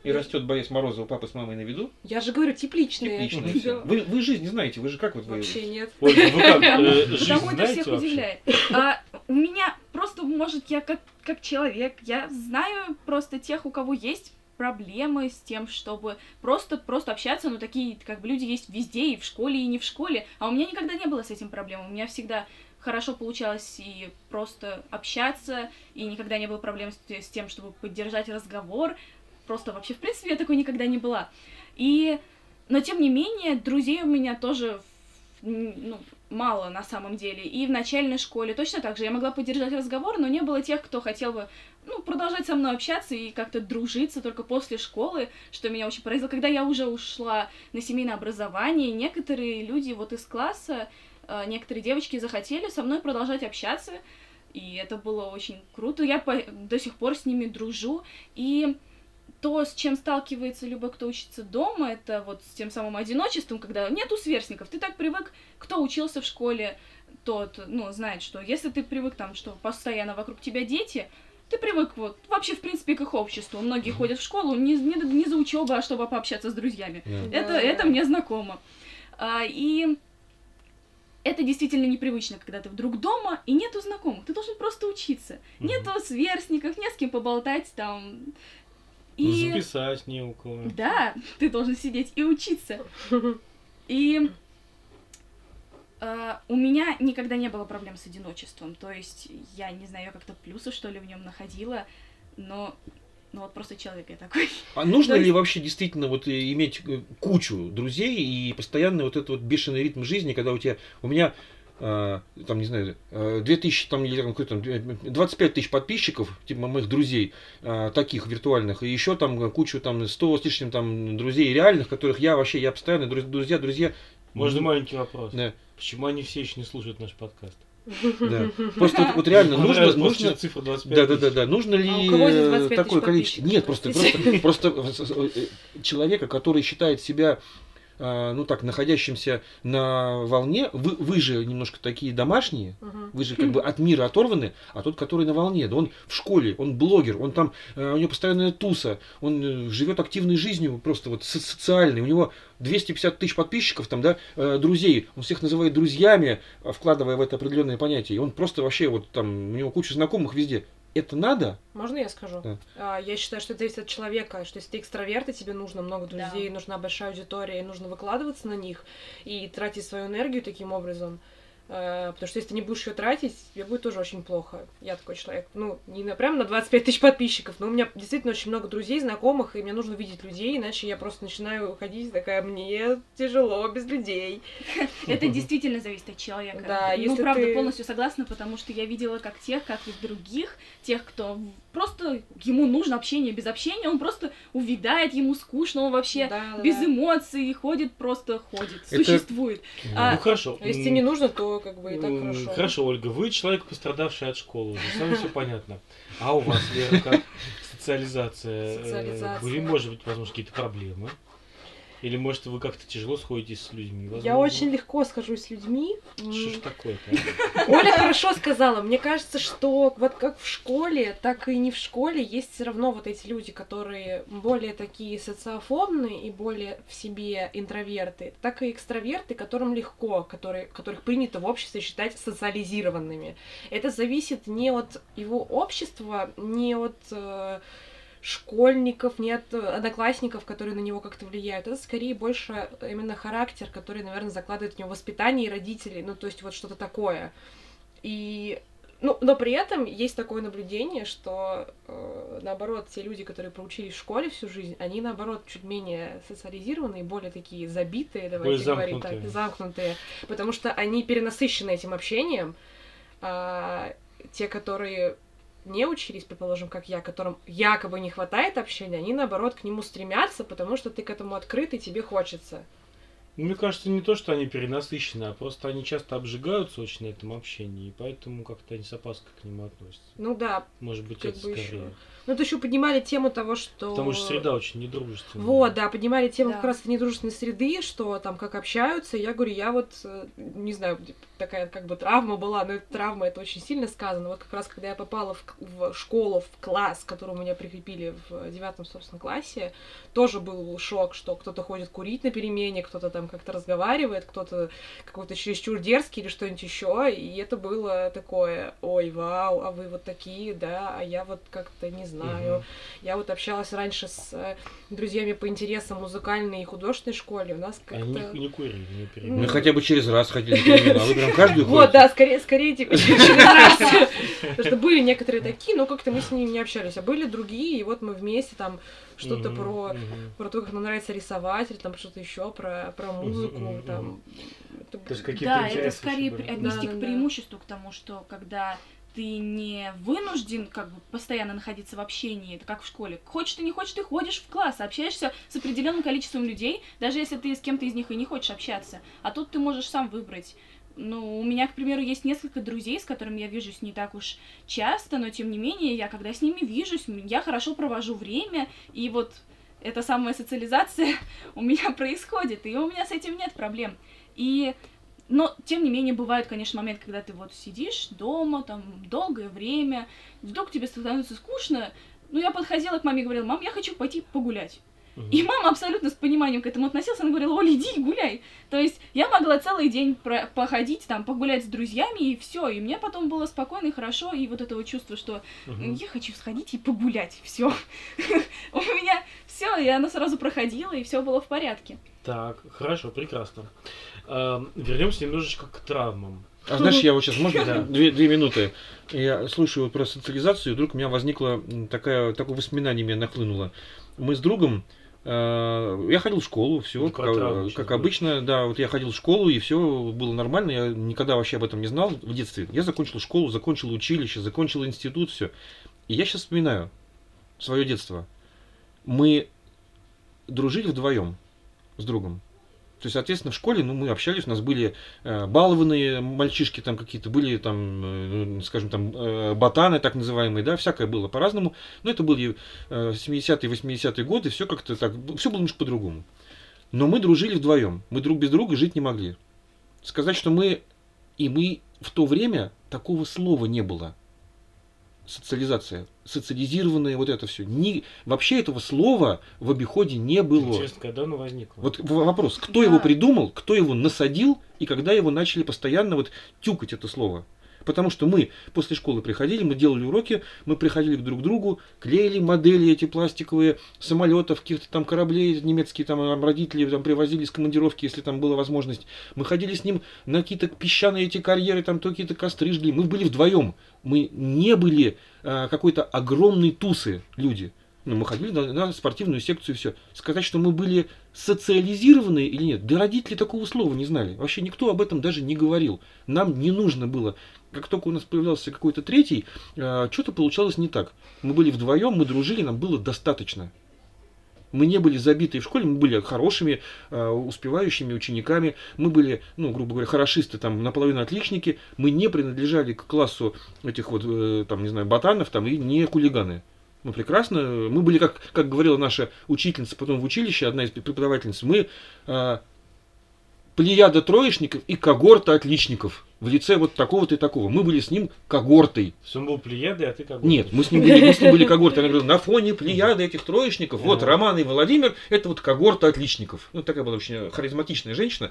И растет боясь мороза у папы с мамой на виду. Я же говорю, тепличная. Тепличное Да. всё. Вы, вы жизнь не знаете, вы же как вот вы... Вообще нет. Ольга, вы как, э, жизнь Потому это знаете всех вообще? удивляет. А, у меня просто, может, я как, как человек, я знаю просто тех, у кого есть проблемы с тем, чтобы просто, просто общаться, но такие как бы люди есть везде, и в школе, и не в школе, а у меня никогда не было с этим проблем, у меня всегда хорошо получалось и просто общаться, и никогда не было проблем с, с тем, чтобы поддержать разговор, просто вообще, в принципе, я такой никогда не была. И, но тем не менее, друзей у меня тоже ну, мало на самом деле. И в начальной школе точно так же. Я могла поддержать разговор, но не было тех, кто хотел бы ну, продолжать со мной общаться и как-то дружиться только после школы, что меня очень поразило. Когда я уже ушла на семейное образование, некоторые люди вот из класса, э, некоторые девочки захотели со мной продолжать общаться, и это было очень круто. Я по- до сих пор с ними дружу, и то, с чем сталкивается любой, кто учится дома, это вот с тем самым одиночеством, когда нету сверстников. Ты так привык, кто учился в школе, тот, ну, знает, что если ты привык там, что постоянно вокруг тебя дети, ты привык вот вообще, в принципе, к их обществу. Многие ходят в школу не, не, не за учебу, а чтобы пообщаться с друзьями. Да. Это, Да. это мне знакомо. А, и это действительно непривычно, когда ты вдруг дома и нету знакомых. Ты должен просто учиться. Мгм. Нету сверстников, не с кем поболтать там. И Записать не у кого. да, ты должен сидеть и учиться. (laughs) И э, у меня никогда не было проблем с одиночеством. То есть, я не знаю, я как-то плюсы, что ли, в нем находила, но ну вот просто человек я такой. А нужно ли вообще действительно вот э, иметь э, кучу друзей и постоянный вот этот вот бешеный ритм жизни, когда у тебя, у меня там, не знаю, э, 2000, там, или там, там, э, 25 тысяч подписчиков, типа моих друзей, э, таких виртуальных, и еще там кучу, там, 100 с лишним там друзей реальных, которых я вообще, я постоянно, друз- друзья, друзья. Можно маленький вопрос? Да, Почему они все еще не слушают наш подкаст? да. Просто вот, вот реально нужно, нужно, цифра 25 Да, да, да, да. Нужно ли А э, 25 такое количество? Нет, просто, просто, просто э, человека, который считает себя, э, ну так, находящимся на волне. Вы, вы же немножко такие домашние. Мгм. Вы же как бы от мира оторваны, а тот, который на волне, да он в школе, он блогер, он там, э, у него постоянная туса, он э, живет активной жизнью, просто вот со- социальной, у него 250 тысяч подписчиков, там, да, э, друзей, он всех называет друзьями, вкладывая в это определенное понятие, и он просто вообще вот там, у него куча знакомых везде. Это надо? Можно я скажу? Да. А, Я считаю, что это зависит от человека, что если ты экстраверт, и тебе нужно много Да. друзей, нужна большая аудитория, и нужно выкладываться на них и тратить свою энергию таким образом. Э, Потому что если ты не будешь ее тратить, тебе будет тоже очень плохо. Я такой человек. Ну, не на, прям на 25 тысяч подписчиков, но у меня действительно очень много друзей, знакомых, и мне нужно видеть людей, иначе я просто начинаю ходить такая, мне тяжело без людей. (laughs) Это действительно зависит от человека. Да, ну, правда, полностью согласна, потому что я видела как тех, как и других, тех, кто просто ему нужно общение без общения, он просто увидает, ему скучно, он вообще Да, без да. эмоций ходит, просто ходит, Это- существует. А, Ну хорошо. А Если не нужно, то как бы и так м, хорошо. Хорошо, Ольга, вы человек, пострадавший от школы, уже с вами все понятно. А у вас, Лера, как социализация? э, Социализация. Были, может быть, возможно, какие-то проблемы? Или, может, вы как-то тяжело сходитесь с людьми? Я возможно? очень легко схожусь с людьми. Что ж такое-то? а? (laughs) Оля хорошо сказала. Мне кажется, что вот как в школе, так и не в школе есть все равно вот эти люди, которые более такие социофобные и более в себе интроверты, так и экстраверты, которым легко, которые, которых принято в обществе считать социализированными. Это зависит не от его общества, не от э, школьников, не от э, одноклассников, которые на него как-то влияют. Это скорее больше именно характер, который, наверное, закладывает в него воспитание и родители. Ну, то есть вот что-то такое. И ну, но при этом есть такое наблюдение, что э, наоборот, те люди, которые проучились в школе всю жизнь, они наоборот чуть менее социализированные, более такие забитые, давайте Более говорить так, замкнутые. замкнутые, потому что они перенасыщены этим общением, а те, которые не учились, предположим, как я, которым якобы не хватает общения, они наоборот к нему стремятся, потому что ты к этому открыт и тебе хочется. Ну, Мне кажется, не то, что они перенасыщены, а просто они часто обжигаются очень на этом общении, и поэтому как-то они с опаской к нему относятся. Ну да, Может быть, Как это бы скорее. ещё. Ну то еще поднимали тему того, что... Потому что среда очень недружественная. Вот, да, поднимали тему Да. как раз недружественной среды, что там как общаются. Я говорю, я вот, э, не знаю, такая как бы травма была, но эта травма, это очень сильно сказано. Вот как раз, когда я попала в, в школу, в класс, который меня прикрепили в девятом, собственно, классе, тоже был шок, что кто-то ходит курить на перемене, кто-то там как-то разговаривает, кто-то какой-то чересчур дерзкий или что-нибудь еще, и это было такое, ой, вау, а вы вот такие, да, а я вот как-то не знаю. Мгм. Я вот общалась раньше с э, друзьями по интересам музыкальной и художественной школе. У нас как-то... Они не, не курили, не перемены. Мы хотя бы через раз ходили на а вы прям каждую Вот, да, скорее, скорее типа через раз. (laughs) Потому что были некоторые такие, но как-то мы с ними не общались. А были другие, и вот мы вместе там что-то Мгм, про мгм. про то, как нам нравится рисовать, или там что-то еще про, про музыку, мгм, там. Это То есть какие-то Да, это скорее были. отнести Да, к да, да. преимуществу к тому, что когда ты не вынужден как бы постоянно находиться в общении, это как в школе. Хочешь ты не хочешь, ты ходишь в класс, общаешься с определенным количеством людей, даже если ты с кем-то из них и не хочешь общаться. А тут ты можешь сам выбрать. Ну, у меня, к примеру, есть несколько друзей, с которыми я вижусь не так уж часто, но тем не менее, я когда с ними вижусь, я хорошо провожу время, и вот эта самая социализация (laughs) у меня происходит, и у меня с этим нет проблем. И но, тем не менее, бывают, конечно, моменты, когда ты вот сидишь дома, там, долгое время, вдруг тебе становится скучно. Ну, я подходила к маме и говорила, мам, я хочу пойти погулять. И мама абсолютно с пониманием к этому относилась, она говорила, Оля, иди гуляй. То есть я могла целый день про- походить, там, погулять с друзьями, и все. И мне потом было спокойно и хорошо, и вот этого чувства, что Мгм. я хочу сходить и погулять, все. (laughs) У меня все, и она сразу проходила, и все было в порядке. Так, хорошо, прекрасно. Эм, Вернемся немножечко к травмам. А знаешь, я вот сейчас, можно (laughs) Да. две, две минуты? Я слушаю вот про социализацию, и вдруг у меня возникло такая, такое воспоминание меня нахлынуло. Мы с другом, э, я ходил в школу, все, Ну, про травмы как, обычно, да, вот я ходил в школу, и все было нормально, я никогда вообще об этом не знал в детстве. Я закончил школу, закончил училище, закончил институт, все. И я сейчас вспоминаю свое детство. Мы дружили вдвоем с другом. То есть, соответственно, в школе ну, мы общались, у нас были э, балованные мальчишки там какие-то, были там, э, скажем, там, э, ботаны так называемые, да, всякое было по-разному. Но это были э, 70-е, 80-е годы, все как-то так, все было немножко по-другому. Но мы дружили вдвоем, мы друг без друга жить не могли. Сказать, что мы, и мы в то время такого слова не было. Социализация, социализированное вот это все. Ни, вообще этого слова в обиходе не было. Интересно, когда оно возникло? Вот вопрос, кто Да. его придумал, кто его насадил, и когда его начали постоянно вот тюкать это слово. Потому что мы после школы приходили, мы делали уроки, мы приходили друг к другу, клеили модели эти пластиковые самолетов, каких-то там кораблей немецкие, там нам родители там привозили из командировки, если там была возможность. Мы ходили с ним на какие-то песчаные эти карьеры, там то какие-то костры жгли. Мы были вдвоем. Мы не были а, какой-то огромной тусы люди. Ну, мы ходили на, на спортивную секцию и все. Сказать, что мы были социализированы или нет, да родители такого слова не знали. Вообще никто об этом даже не говорил. Нам не нужно было. Как только у нас появлялся какой-то третий, а, что-то получалось не так. Мы были вдвоем, мы дружили, нам было достаточно. Мы не были забиты в школе, мы были хорошими, а, успевающими учениками, мы были, ну, грубо говоря, хорошисты, там, наполовину отличники, мы не принадлежали к классу этих вот, э, там, не знаю, ботанов, там, и не хулиганы. Мы прекрасно, мы были, как, как говорила наша учительница потом в училище, одна из преподавательниц, мы а, плеяда троечников и когорта отличников в лице вот такого-то и такого. Мы были с ним когортой. Все, был плеядой, а ты как Нет, мы с ним были, мы с ним были когортой. Она говорила, на фоне плеяды этих троечников, вот. Роман и Владимир, это вот когорта отличников. Ну, такая была очень харизматичная женщина.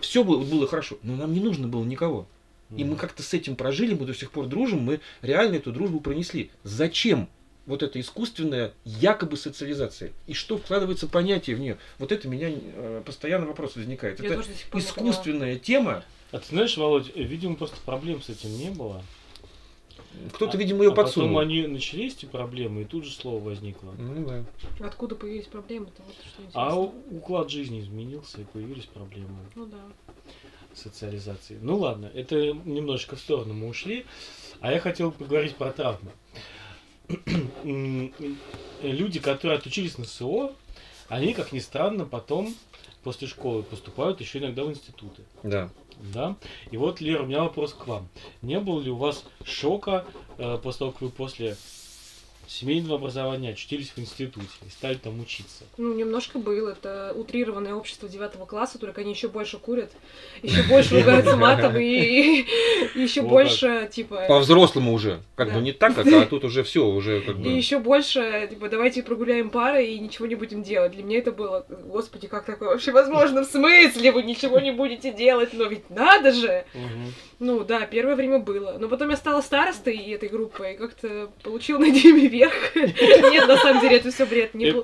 Все было, было хорошо, но нам не нужно было никого. И мы как-то с этим прожили, мы до сих пор дружим, мы реально эту дружбу пронесли. Зачем вот эта искусственная якобы социализация? И что вкладывается понятие в нее? Вот это меня э, постоянно вопрос возникает. Я это искусственная тема. А ты знаешь, Володь, э, видимо, просто проблем с этим не было. Кто-то, А- видимо, ее а Потом подсунул. они начались, эти проблемы, и тут же слово возникло. Ну да. Откуда появились проблемы-то? Вот что интересно. А уклад жизни изменился, и появились проблемы Ну да. социализации. Ну ладно, это немножечко в сторону мы ушли. А я хотел поговорить про травмы. Люди, которые отучились на СО, они, как ни странно, потом после школы поступают еще иногда в институты. Да. Да? И вот, Лера, у меня вопрос к вам. Не было ли у вас шока э, после того, как вы после семейного образования очутились в институте и стали там учиться? Ну, немножко было. Это утрированное общество девятого класса, только они еще больше курят, еще больше ругаются матом и еще больше, типа... По-взрослому уже. Как бы не так, как, а тут уже все, уже как И бы. еще больше, типа, давайте прогуляем пары и ничего не будем делать. Для меня это было, господи, как такое вообще возможно? В смысле вы ничего не будете делать? Но ведь надо же! Ну да, первое время было. Но потом я стала старостой этой группы и как-то получил над ними верх. (laughs) Нет, на самом деле, это все бред. Не, Э,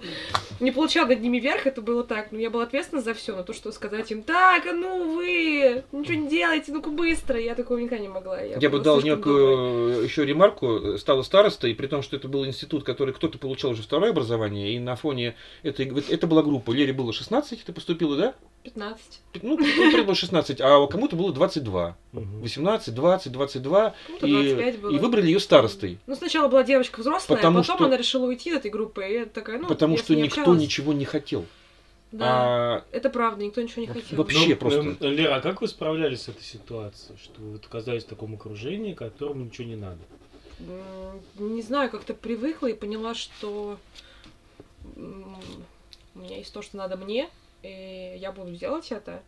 не получал над ними верх, это было так. Но я была ответственна за все, на то, что сказать им, так, а ну вы, ничего не делайте, ну-ка быстро. Я такого никогда не могла. Я бы дал некую еще ремарку. Стала старостой, при том, что это был институт, который кто-то получал уже второе образование, и на фоне этой... Это была группа. Лере было 16, ты поступила, да? 15. Ну, ну, было 16, а кому-то было 22. Мгм. 18, 20, 22. Ну-то И, 25 было. и выбрали ее старостой. Ну, сначала была девочка взрослая, Потому а потом что- она решила уйти от этой группы. И такая, ну, потому что ней никто общалась. ничего не хотел. Да, А это правда, никто ничего не хотел. вообще- Ну, просто. эм, Лера, а как вы справлялись с этой ситуацией, что вы оказались в таком окружении, которому ничего не надо? Не знаю, как-то привыкла и поняла, что у меня есть то, что надо мне, и я буду делать это.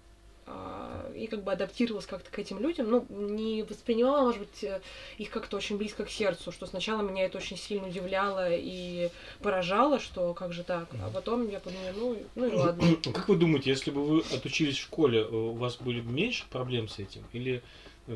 А, И как бы адаптировалась как-то к этим людям. Ну, не воспринимала, может быть, э, их как-то очень близко к сердцу, что сначала меня это очень сильно удивляло и поражало, что как же так. А потом я подумала, ну, ну и ладно. (coughs) Как вы думаете, если бы вы отучились в школе, э, у вас были бы меньше проблем с этим? Или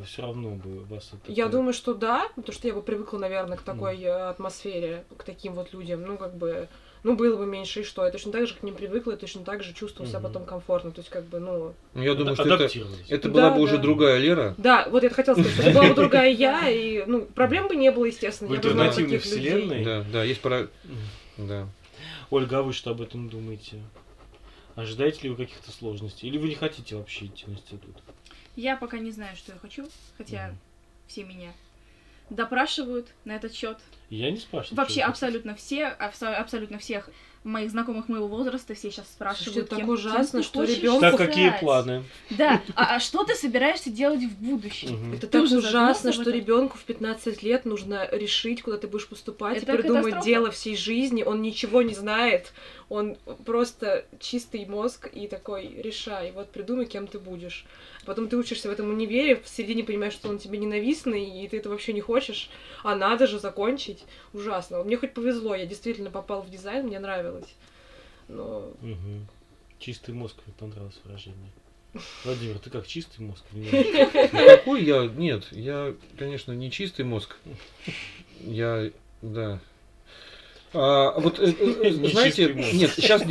все равно бы вас это... Я думаю, что да, потому что я бы привыкла, наверное, к такой э, атмосфере, к таким вот людям. Ну, как бы, Ну, было бы меньше, и что? Я точно так же к ним привыкла, и точно так же чувствовала себя потом комфортно. То есть, как бы, ну... Ну, я думаю, что это, это была Да, бы уже да. другая Лера. Да, вот я хотела сказать, что это была бы другая я, и, ну, проблем бы не было, естественно. В я бы знала альтернативной вселенной. Да, да, есть пора... Мгм. Да. Ольга, а вы что об этом думаете? Ожидаете ли вы каких-то сложностей? Или вы не хотите вообще идти в институт? Я пока не знаю, что я хочу, хотя все меня допрашивают на этот счет. Я не спрашиваю. Вообще абсолютно все, абсо- абсолютно всех моих знакомых моего возраста все сейчас спрашивают. Слушайте, так кем- ужасно, кем что. Он Так, какие планы? Да, а, а что ты собираешься делать в будущем? Это Ты так уже ужасно, что ребенку в 15 лет нужно решить, куда ты будешь поступать, Это и придумать катастрофа. дело всей жизни. Он ничего не знает, он просто чистый мозг и такой, решай, вот придумай, кем ты будешь. Потом ты учишься в этом универе, в середине понимаешь, что он тебе ненавистный, и ты это вообще не хочешь, а надо же закончить. Ужасно. Мне хоть повезло, я действительно попал в дизайн, мне нравилось. Но Мгм. Чистый мозг, мне понравилось выражение. (laughs) Владимир, ты как чистый мозг? Ну, какой я? Нет, я, конечно, не чистый мозг. Я, да. А, вот, э, э, (laughs) знаете, нет, сейчас... (laughs)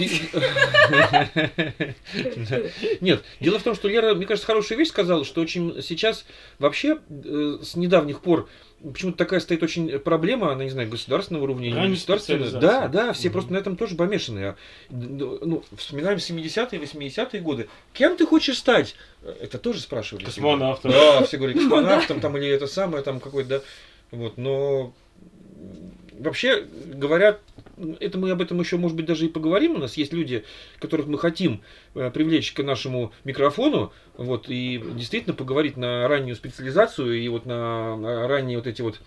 Нет, дело в том, что Лера, мне кажется, хорошую вещь сказала, что очень сейчас вообще э, с недавних пор почему-то такая стоит очень проблема, она, не знаю, государственного уровня, Ранняя государственного. Да, да, все просто на этом тоже помешаны. А, д- Ну, вспоминаем 70-е, 80-е годы. Кем ты хочешь стать? Это тоже спрашивали. Космонавтом. Да, все говорят, (laughs) космонавтом там или это самое там какой-то, да. Вот, но вообще говорят, это мы об этом еще, может быть, даже и поговорим. У нас есть люди, которых мы хотим э, привлечь к нашему микрофону, вот, и действительно поговорить на раннюю специализацию и вот на, ранние вот эти вот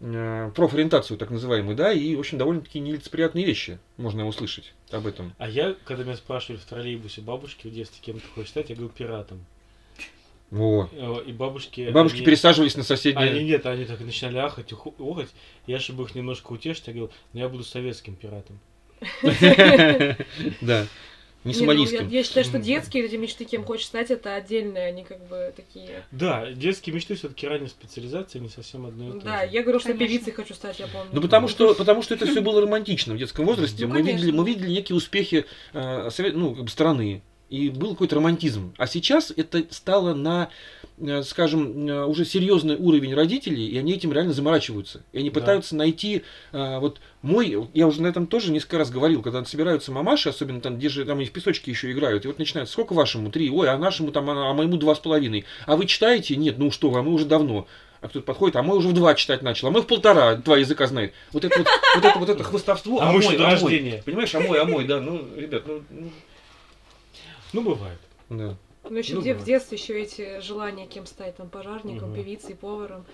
э, профориентацию, так называемую, да, и, в общем, довольно-таки нелицеприятные вещи можно услышать об этом. А я, когда меня спрашивали в троллейбусе бабушки в детстве, кем ты хочешь стать, я говорю пиратом. Во. Э, И бабушки... Бабушки они- пересаживались на соседние... Они нет, они так начинали ахать, охать. Я, чтобы их немножко утешить, я говорил, ну я буду советским пиратом. Да. Не ну, я, сомалийским. я считаю, что детские эти мечты, кем хочешь стать, это отдельные, они как бы такие... Да, детские мечты все-таки ранняя специализация, не совсем одно и то Да, же. я говорю, что певицей хочу стать, я помню. Ну потому что, потому что это все было романтично в детском возрасте. Ну, мы, видели, мы видели некие успехи э, совет- ну, как бы страны. И был какой-то романтизм. А сейчас это стало на, э, скажем, э, уже серьезный уровень родителей, и они этим реально заморачиваются. И они Да. пытаются найти э, вот мой, я уже на этом тоже несколько раз говорил, когда собираются мамаши, особенно там, где же там и в песочке еще играют, и вот начинают, сколько вашему? Три, ой, а нашему там, а, а моему два с половиной. А вы читаете? Нет, ну что вы, а мы уже давно. А кто-то подходит, а мы уже в два читать начал, а мы в полтора, два языка знает. Вот это вот, вот это вот это хвостовство, А а мой, а мой. Понимаешь, а мой, а мой, да, ну, ребят, ну, ну, бывает. да. Ну, еще Ну, в, де- да. в детстве еще эти желания, кем стать, там, пожарником, Мгм. певицей, поваром.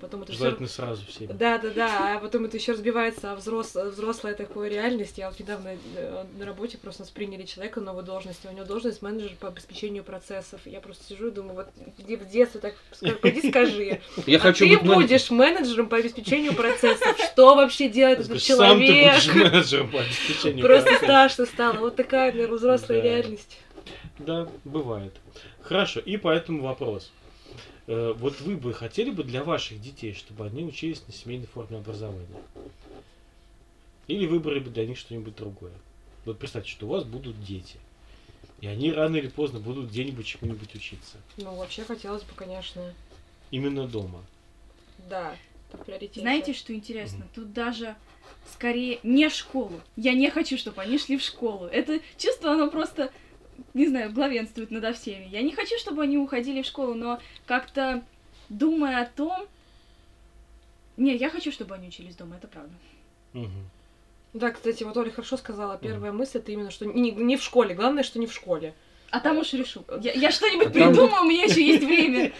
Потом это все... Желательно сразу все. Да, да, да, а потом это еще разбивается о взрос... взрослая такой реальность. Я вот недавно э, на работе просто нас приняли человека новую должность, у него должность менеджер по обеспечению процессов. Я просто сижу и думаю, вот где в детстве так пойди скажи. (laughs) Я а хочу ты быть будешь менеджером по обеспечению процессов. Что вообще делает этот Сам ты человек? будешь менеджером по обеспечению. Просто страшно стало. Вот такая, наверное, взрослая реальность. Да, бывает. Хорошо, и поэтому вопрос. Э, Вот вы бы хотели бы для ваших детей, чтобы они учились на семейной форме образования? Или выбрали бы для них что-нибудь другое? Вот представьте, что у вас будут дети. И они рано или поздно будут где-нибудь чему-нибудь учиться. Ну, вообще хотелось бы, конечно, Именно дома. да, это приоритет. Знаете, что интересно? Тут даже скорее не школу. Я не хочу, чтобы они шли в школу. Это чувство, оно просто, не знаю, главенствует надо всеми. Я не хочу, чтобы они уходили в школу, но как-то думая о том... Не, я хочу, чтобы они учились дома, это правда. Мгм. Да, кстати, вот Оля хорошо сказала. Первая мысль это именно, что не, не в школе. Главное, что не в школе. А там уж решу. Я, я что-нибудь А там- придумаю, у меня еще есть время.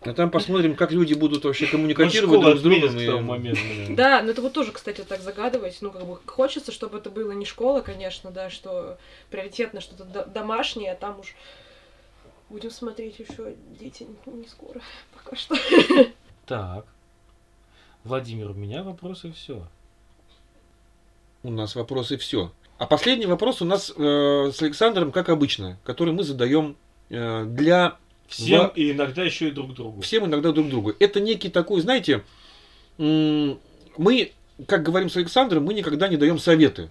А там посмотрим, как люди будут вообще Ну, коммуникатировать друг с другом. и- моменту. Да, но это вот тоже, кстати, так загадывать. Ну, как бы хочется, чтобы это было не школа, конечно, да, что приоритетно что-то до- домашнее, а там уж будем смотреть еще дети не, не скоро, (laughs) пока что. Так. Владимир, у меня вопросы все. У нас вопросы все. А последний вопрос у нас э, с Александром, как обычно, который мы задаем э, для Всем Во- и иногда еще и друг другу. всем иногда друг другу. Это некий такой, знаете, мы, как говорим с Александром, мы никогда не даем советы.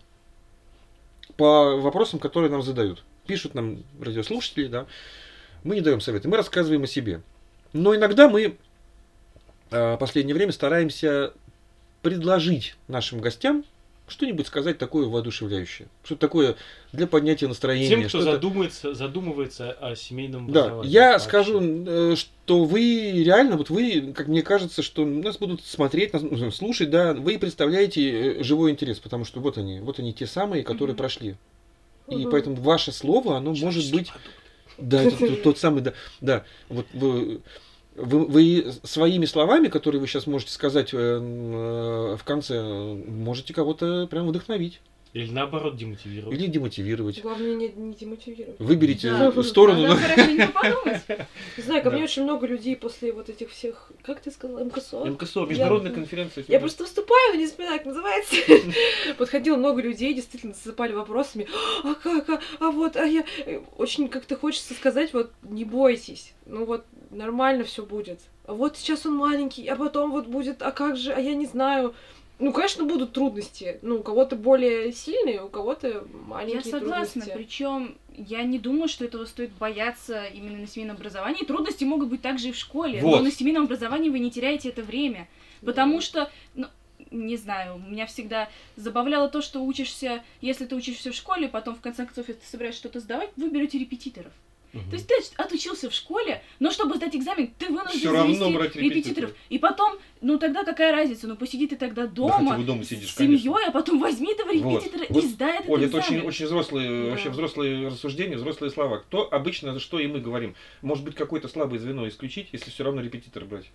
по вопросам, которые нам задают. Пишут нам радиослушатели, да. Мы не даем советы, мы рассказываем о себе. Но иногда мы э, в последнее время стараемся предложить нашим гостям что-нибудь сказать такое воодушевляющее. Что-то такое для поднятия настроения. Тем, кто задумается, задумывается о семейном Да, образовании. я вообще. скажу, э, что вы реально, вот вы, как мне кажется, что нас будут смотреть, нас, ну, слушать, да, вы представляете э, живой интерес, потому что вот они, вот они те самые, которые Мгм. прошли. И Мгм. поэтому ваше слово, оно может Человеческий быть, продукт. да, это тот, (laughs) тот самый, да, да, вот вы, вы, вы своими словами, которые вы сейчас можете сказать э, э, в конце, можете кого-то прям вдохновить Или наоборот демотивировать. или демотивировать. Главное не, не демотивировать. Выберите Да. сторону. Надо да. хорошенько подумать. Не знаю, ко Да. мне очень много людей после вот этих всех, как ты сказала, МКСО? МКСО, международная конференция. Я просто выступаю, не вспоминаю, как называется. (laughs) Подходило много людей, действительно засыпали вопросами. А как, а, а вот, а я... э, Очень как-то хочется сказать, вот, не бойтесь. Ну вот, нормально все будет. А вот сейчас он маленький, а потом вот будет, а как же, а я не знаю. Ну, конечно, будут трудности. Ну, у кого-то более сильные, у кого-то Я маленькие согласна, трудности. причем я не думаю, что этого стоит бояться именно на семейном образовании. Трудности могут быть также и в школе, Вот. но на семейном образовании вы не теряете это время. Потому что, ну, не знаю, меня всегда забавляло то, что учишься, если ты учишься в школе, потом в конце концов, если ты собираешься что-то сдавать, вы берете репетиторов. Мгм. То есть ты отучился в школе, но чтобы сдать экзамен, ты вынужден Всё равно завести брать репетиторов. репетиторов. И потом, ну тогда какая разница, ну посиди ты тогда дома, бы дома сидишь, с семьей, а потом возьми этого Вот. репетитора Вот, и сдай этот это экзамен. очень, очень взрослые, Да. вообще взрослые рассуждения, взрослые слова. Кто обычно, за что и мы говорим? Может быть, какое-то слабое звено исключить, если все равно репетитор брать?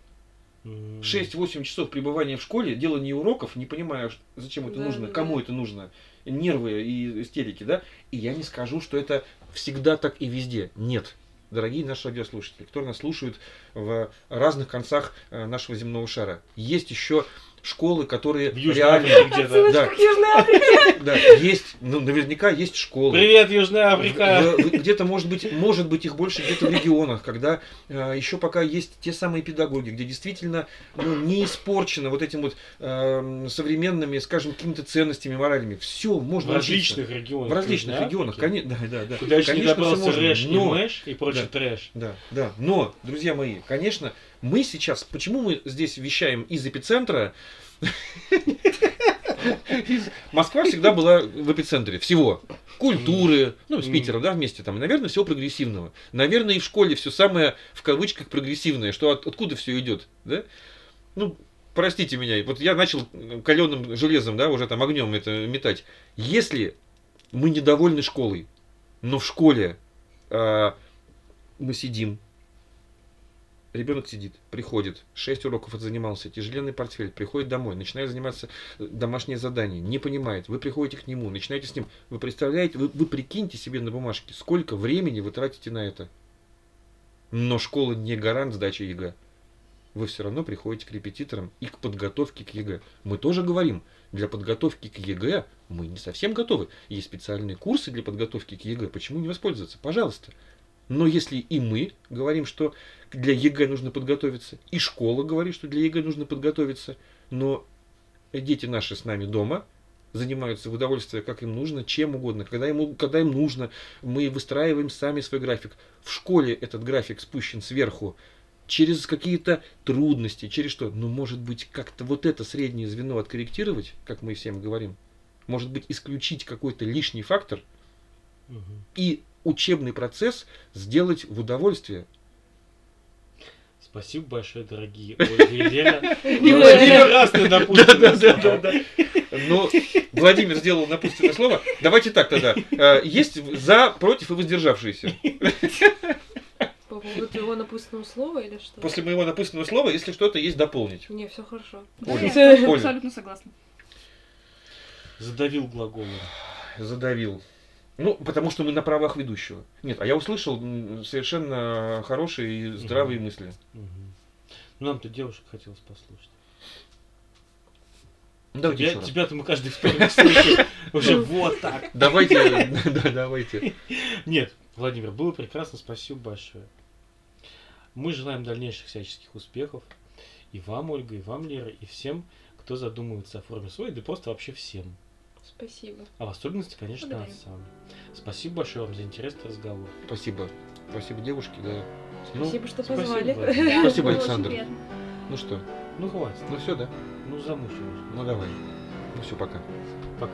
М. 6-8 часов пребывания в школе, делание уроков, не понимая, зачем это Да, нужно, да, кому да. это нужно, нервы и истерики, да? И я не скажу, что это всегда так и везде. Нет. Дорогие наши радиослушатели, которые нас слушают в разных концах э, нашего земного шара. Есть еще школы, которые В Южной реально... Африке где-то. Да. к Южной Африке. Да, есть, ну, наверняка есть школы. Привет, Южная Африка! В- в- Где-то, может быть, может быть, их больше где-то в регионах, когда еще пока есть те самые педагоги, где действительно ну, не испорчено вот этим вот эм, современными, скажем, какими-то ценностями, моралями. Все, В можно учиться. различных регионах. В различных Южной регионах, конечно, да, да, да. Куда еще не Конечно, всё добрался можно, Рэш и но- Мэш и прочий Да. трэш. Да, да. Но, друзья мои, конечно, мы сейчас, почему мы здесь вещаем из эпицентра? Москва всегда была в эпицентре всего. Культуры, ну, с Мгм. Питером, да, вместе там. Наверное, всего прогрессивного. Наверное, и в школе все самое, в кавычках, прогрессивное. Что от- откуда все идет, да? Ну, простите меня, вот я начал каленым железом, да, уже там огнем это метать. Если мы недовольны школой, но в школе а, мы сидим, ребенок сидит, приходит, 6 уроков отзанимался, тяжеленный портфель, приходит домой, начинает заниматься э, домашнее задание, не понимает, вы приходите к нему, начинаете с ним, вы представляете, вы, вы прикиньте себе на бумажке, сколько времени вы тратите на это. Но школа не гарант сдачи ЕГЭ. Вы все равно приходите к репетиторам и к подготовке к ЕГЭ. Мы тоже говорим, для подготовки к ЕГЭ мы не совсем готовы. Есть специальные курсы для подготовки к ЕГЭ. Почему не воспользоваться? Пожалуйста. Но если и мы говорим, что для ЕГЭ нужно подготовиться, и школа говорит, что для ЕГЭ нужно подготовиться, но дети наши с нами дома занимаются в удовольствие, как им нужно, чем угодно, когда им, когда им нужно, мы выстраиваем сами свой график. В школе этот график спущен сверху, через какие-то трудности, через что? Ну, может быть, как-то вот это среднее звено откорректировать, как мы всем говорим, может быть, исключить какой-то лишний фактор Мгм. и учебный процесс сделать в удовольствие. Спасибо большое, дорогие Ольга и знаю. прекрасные напутственные слова. Но Владимир сделал напутственное слово. Давайте так тогда. Э, Есть за, против и воздержавшиеся. По поводу твоего напутственного слова или что? После моего напутственного слова, если что-то есть, дополнить. Не, все хорошо. Оля. абсолютно согласна. Задавил глаголом. Задавил. Ну, потому что мы на правах ведущего. Нет, а я услышал совершенно хорошие и здравые Мгм. мысли. Мгм. Ну, нам-то девушек хотелось послушать. Давайте раз. Тебя-то мы каждый вторник слышим. (laughs) Уже вот так. Давайте, (laughs) да, давайте. Нет, Владимир, было прекрасно, спасибо большое. Мы желаем дальнейших всяческих успехов. И вам, Ольга, и вам, Лера, и всем, кто задумывается о форме своей, да просто вообще всем. Спасибо. А в особенности, конечно, Благодарю. ансамбль. Спасибо большое вам за интересный разговор. Спасибо. Спасибо, девушки, да. Ну, Спасибо, что спасибо, позвали. (laughs) Да, Спасибо, Александр. ну что, Ну хватит. ну все, да? Ну замучилась. Ну давай. Ну все, пока. Пока.